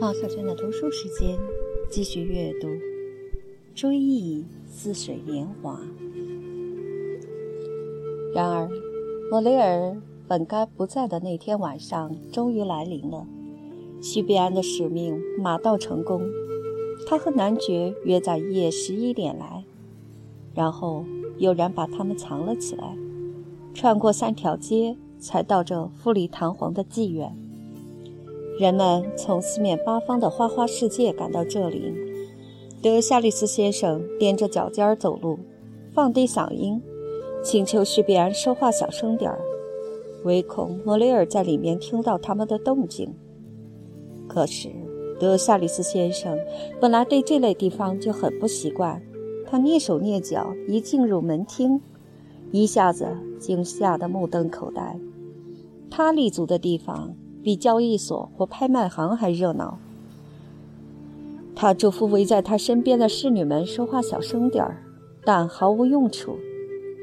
放小娟的读书时间，继续阅读《追忆似水年华》。然而，莫雷尔本该不在的那天晚上终于来临了。西比安的使命马到成功，他和男爵约在夜十一点来，然后有人把他们藏了起来，穿过三条街，才到这富丽堂皇的妓院。人们从四面八方的花花世界赶到这里。德夏利斯先生踮着脚尖走路，放低嗓音，请求许比安说话小声点儿，唯恐莫雷尔在里面听到他们的动静。可是德夏利斯先生本来对这类地方就很不习惯，他蹑手蹑脚一进入门厅，一下子惊吓得目瞪口呆。他立足的地方。比交易所或拍卖行还热闹。他嘱咐围在他身边的侍女们说话小声点儿，但毫无用处。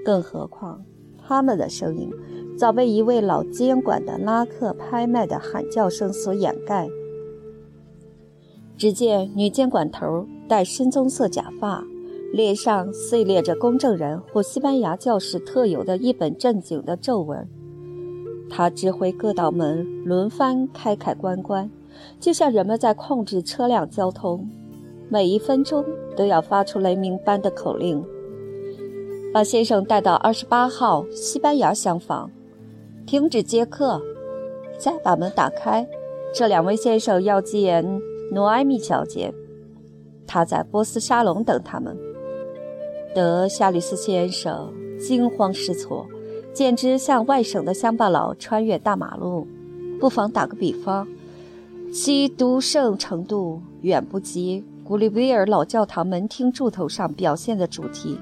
更何况，他们的声音早被一位老监管的拉客拍卖的喊叫声所掩盖。只见女监管头戴深棕色假发，脸上碎裂着公证人或西班牙教士特有的一本正经的皱纹。他指挥各道门轮番开开关关，就像人们在控制车辆交通，每一分钟都要发出雷鸣般的口令。把先生带到二十八号西班牙厢房，停止接客，再把门打开。这两位先生要见诺埃米小姐，她在波斯沙龙等他们。德夏利斯先生惊慌失措。简直像外省的乡巴佬穿越大马路。不妨打个比方，其独盛程度远不及古里维尔老教堂门厅柱头上表现的主题。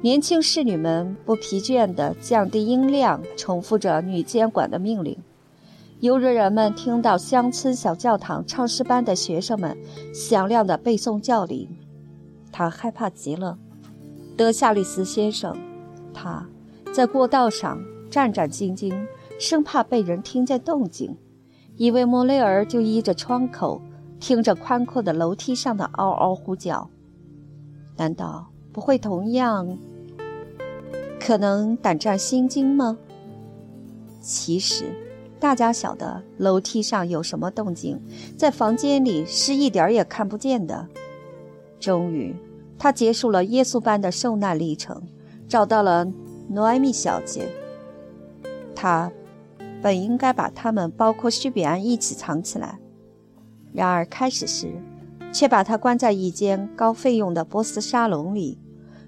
年轻侍女们不疲倦地降低音量，重复着女监管的命令，犹如人们听到乡村小教堂唱诗班的学生们响亮的背诵教理。他害怕极了，德夏利斯先生，他。在过道上战战兢兢，生怕被人听见动静，以为莫雷尔就依着窗口，听着宽阔的楼梯上的嗷嗷呼叫。难道不会同样可能胆战心惊吗？其实，大家晓得楼梯上有什么动静，在房间里是一点儿也看不见的。终于，他结束了耶稣般的受难历程，找到了。诺埃米小姐，她本应该把他们，包括叙比安一起藏起来，然而开始时，却把他关在一间高费用的波斯沙龙里，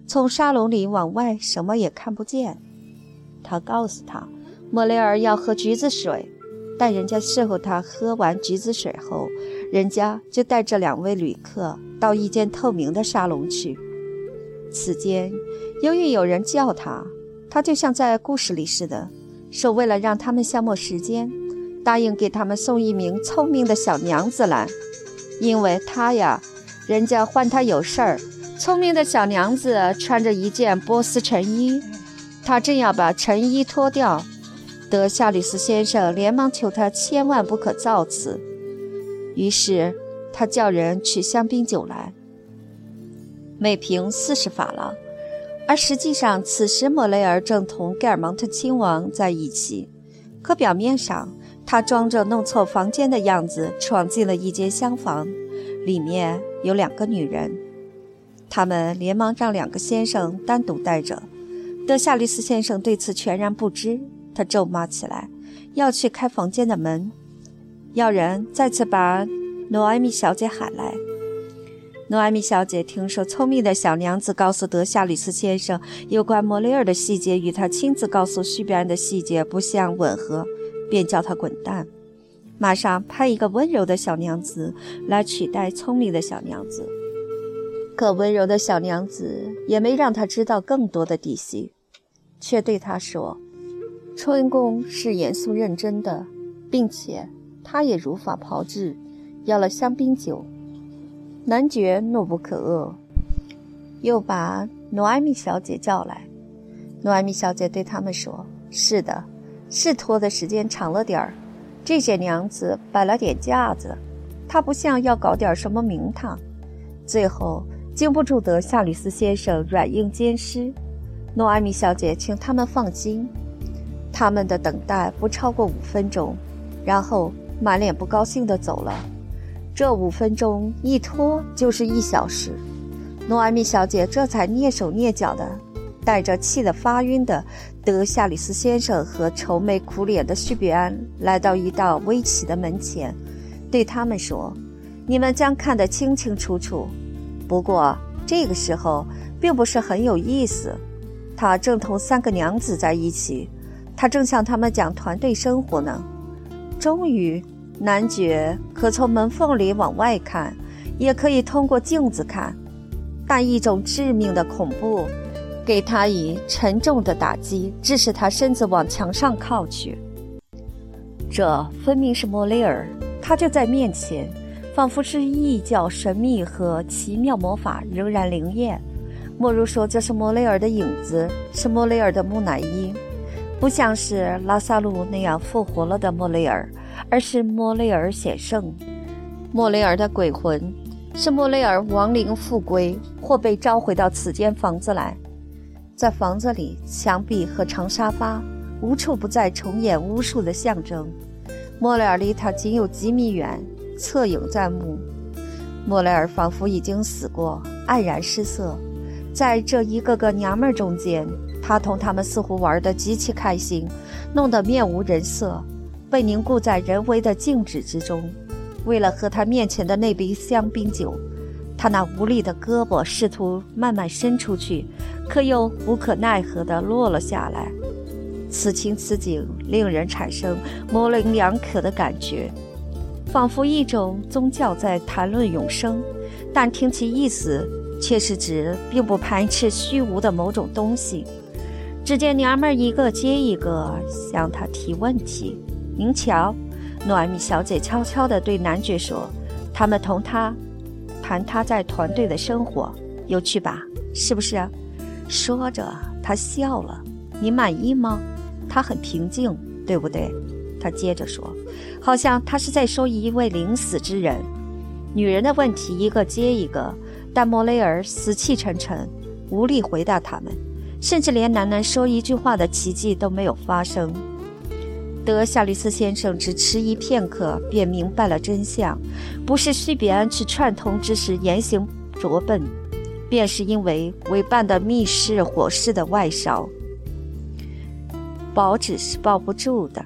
从沙龙里往外什么也看不见。他告诉他，莫雷尔要喝橘子水，但人家伺候他喝完橘子水后，人家就带着两位旅客到一间透明的沙龙去。此间，由于有人叫他。他就像在故事里似的，说为了让他们消磨时间，答应给他们送一名聪明的小娘子来，因为他呀，人家唤他有事儿。聪明的小娘子穿着一件波斯衬衣，他正要把衬衣脱掉，德夏里斯先生连忙求他千万不可造次。于是他叫人取香槟酒来，每瓶四十法郎。而实际上，此时莫雷尔正同盖尔蒙特亲王在一起，可表面上他装着弄错房间的样子，闯进了一间厢房，里面有两个女人。他们连忙让两个先生单独待着。德夏利斯先生对此全然不知，他咒骂起来，要去开房间的门，要人再次把诺埃米小姐喊来。诺艾米小姐听说聪明的小娘子告诉德夏里斯先生有关莫雷尔的细节与她亲自告诉叙比安的细节不相吻合，便叫他滚蛋，马上派一个温柔的小娘子来取代聪明的小娘子。可温柔的小娘子也没让他知道更多的底细，却对他说：“春宫是严肃认真的，并且他也如法炮制，要了香槟酒。”男爵怒不可遏，又把诺艾米小姐叫来。诺艾米小姐对他们说：“是的，是拖的时间长了点儿。这些娘子摆了点架子，他不像要搞点什么名堂。最后，经不住德夏吕斯先生软硬兼施，诺艾米小姐请他们放心，他们的等待不超过五分钟，然后满脸不高兴地走了。这五分钟一拖就是一小时，诺艾米小姐这才蹑手蹑脚的，带着气得发晕的德夏里斯先生和愁眉苦脸的叙比安来到一道微起的门前。对他们说：“你们将看得清清楚楚。不过这个时候并不是很有意思。他正同三个娘子在一起，他正向他们讲团队生活呢。终于，男爵可从门缝里往外看，也可以通过镜子看。但一种致命的恐怖，给他以沉重的打击，致使他身子往墙上靠去。这分明是莫雷尔。”他就在面前，仿佛是异教神秘和奇妙魔法仍然灵验。莫如说这是莫雷尔的影子，是莫雷尔的木乃伊，不像是拉萨路那样复活了的莫雷尔，而是莫雷尔显圣。莫雷尔的鬼魂，是莫雷尔亡灵复归或被召回到此间房子来。在房子里，墙壁和长沙发无处不在重演巫术的象征。莫雷尔离他仅有几米远，侧影在目。莫雷尔仿佛已经死过，黯然失色。在这一个个娘们儿中间，他同他们似乎玩得极其开心，弄得面无人色，被凝固在人为的静止之中。为了喝他面前的那杯香槟酒，他那无力的胳膊试图慢慢伸出去，可又无可奈何地落了下来。此情此景，令人产生模棱两可的感觉，仿佛一种宗教在谈论永生，但听其意思，却是指并不排斥虚无的某种东西。只见娘们儿一个接一个向他提问题。您瞧，诺艾米小姐悄悄地对男爵说：“他们同他谈他在团队的生活，有趣吧？是不是？”说着，他笑了。你满意吗？他很平静，对不对？他接着说，好像他是在说一位临死之人。女人的问题一个接一个，但莫雷尔死气沉沉，无力回答他们，甚至连喃喃说一句话的奇迹都没有发生。德夏吕斯先生只迟疑片刻，便明白了真相：不是叙比安去串通之时言行拙笨，便是因为委办的密室火势的外烧。报纸是抱不住的，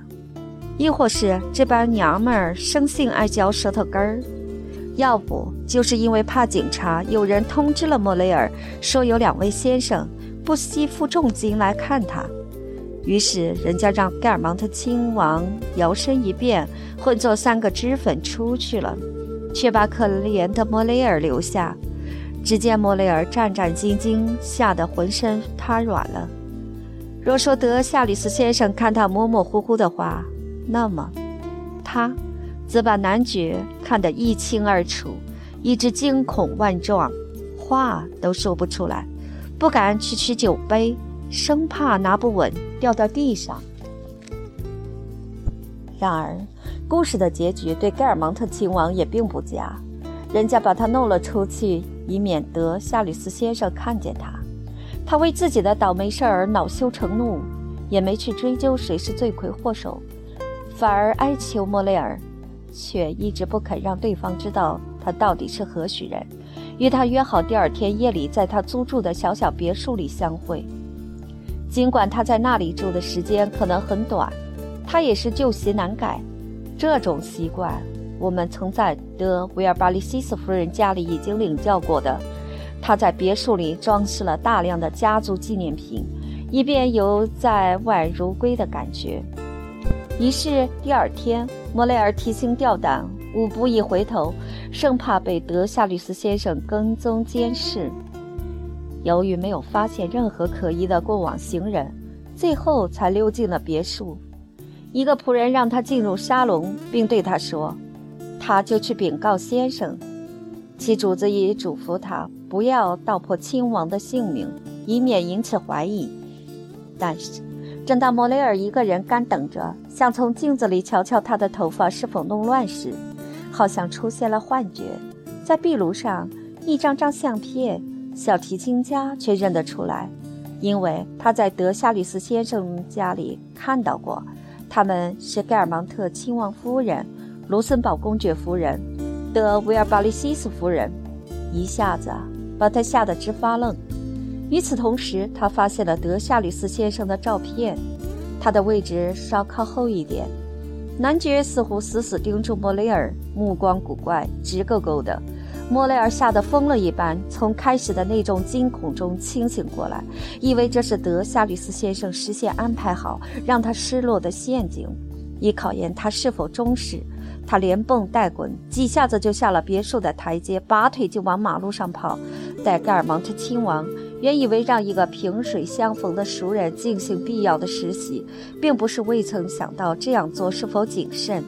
亦或是这帮娘们儿生性爱嚼舌头根儿，要不就是因为怕警察，有人通知了莫雷尔，说有两位先生不惜付重金来看他，于是人家让盖尔芒特亲王摇身一变，混作三个脂粉出去了，却把可怜的莫雷尔留下。只见莫雷尔战战兢兢，吓得浑身瘫软了。若说德夏里斯先生看他模模糊糊的话，那么他则把男爵看得一清二楚，一直惊恐万状，话都说不出来，不敢去取酒杯，生怕拿不稳掉到地上。然而，故事的结局对盖尔芒特亲王也并不佳，人家把他弄了出去，以免得夏吕斯先生看见他。他为自己的倒霉事儿恼羞成怒，也没去追究谁是罪魁祸首，反而哀求莫雷尔，却一直不肯让对方知道他到底是何许人，与他约好第二天夜里在他租住的小小别墅里相会。尽管他在那里住的时间可能很短，他也是旧习难改。这种习惯，我们曾在德维尔巴利西斯夫人家里已经领教过的。他在别墅里装饰了大量的家族纪念品，以便有在外如归的感觉。于是第二天，莫雷尔提心吊胆，五步一回头，生怕被德夏律斯先生跟踪监视。由于没有发现任何可疑的过往行人，最后才溜进了别墅。一个仆人让他进入沙龙，并对他说：“他就去禀告先生。”其主子已嘱咐他不要道破亲王的姓名，以免引起怀疑。但是，正当莫雷尔一个人干等着，想从镜子里瞧瞧他的头发是否弄乱时，好像出现了幻觉。在壁炉上一张张相片，小提琴家却认得出来，因为他在德夏吕斯先生家里看到过。他们是盖尔芒特亲王夫人、卢森堡公爵夫人、德维尔巴利西斯夫人，一下子把他吓得直发愣。与此同时，他发现了德夏吕斯先生的照片，他的位置稍靠后一点。男爵似乎死死盯住莫雷尔，目光古怪，直勾勾的。莫雷尔吓得疯了一般，从开始的那种惊恐中清醒过来，以为这是德夏吕斯先生事先安排好让他失落的陷阱，以考验他是否忠实。他连蹦带滚，几下子就下了别墅的台阶，拔腿就往马路上跑。戴盖尔蒙特亲王原以为让一个萍水相逢的熟人进行必要的实习，并不是未曾想到这样做是否谨慎，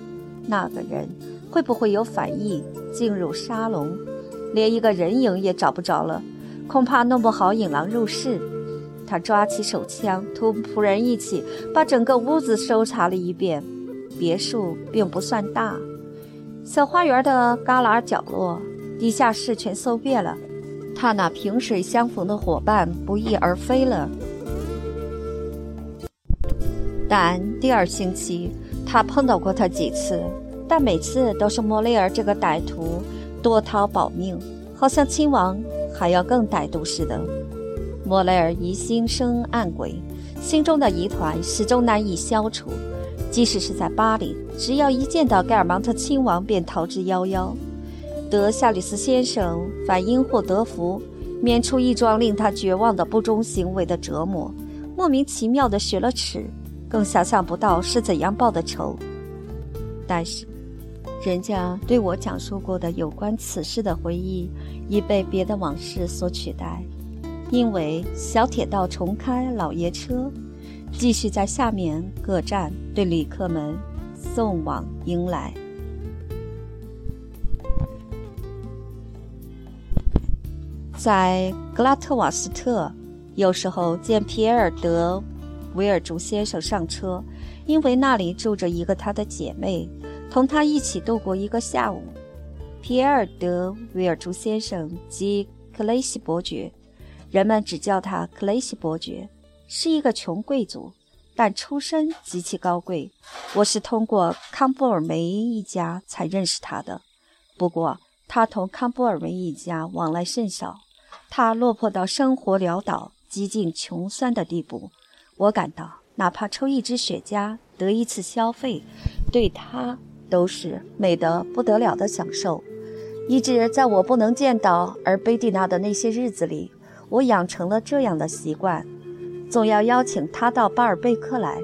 那个人会不会有反应，进入沙龙。连一个人影也找不着了，恐怕弄不好引狼入室。他抓起手枪，同仆人一起把整个屋子搜查了一遍。别墅并不算大，小花园的旮旯角落、地下室全搜遍了。他那萍水相逢的伙伴不翼而飞了。但第二星期，他碰到过他几次，但每次都是莫雷尔这个歹徒。多掏保命，好像亲王还要更歹毒似的。莫雷尔疑心生暗鬼，心中的疑团始终难以消除。即使是在巴黎，只要一见到盖尔芒特亲王，便逃之夭夭。德夏里斯先生反因祸得福，免除一桩令他绝望的不忠行为的折磨，莫名其妙地学了耻，更想象不到是怎样报的仇。但是。人家对我讲述过的有关此事的回忆，已被别的往事所取代。因为小铁道重开，老爷车继续在下面各站对旅客们送往迎来。在格拉特瓦斯特，有时候见皮埃尔·德维尔竹先生上车，因为那里住着一个他的姐妹。同他一起度过一个下午，皮埃尔·德维尔朱先生即克雷西伯爵，人们只叫他克雷西伯爵，是一个穷贵族，但出身极其高贵。我是通过康布尔梅一家才认识他的，不过他同康布尔梅一家往来甚少。他落魄到生活潦倒、几近穷酸的地步，我感到哪怕抽一支雪茄、得一次消费，对他。都是美得不得了的享受，一直在我不能见到而贝蒂娜的那些日子里，我养成了这样的习惯：总要邀请她到巴尔贝克来。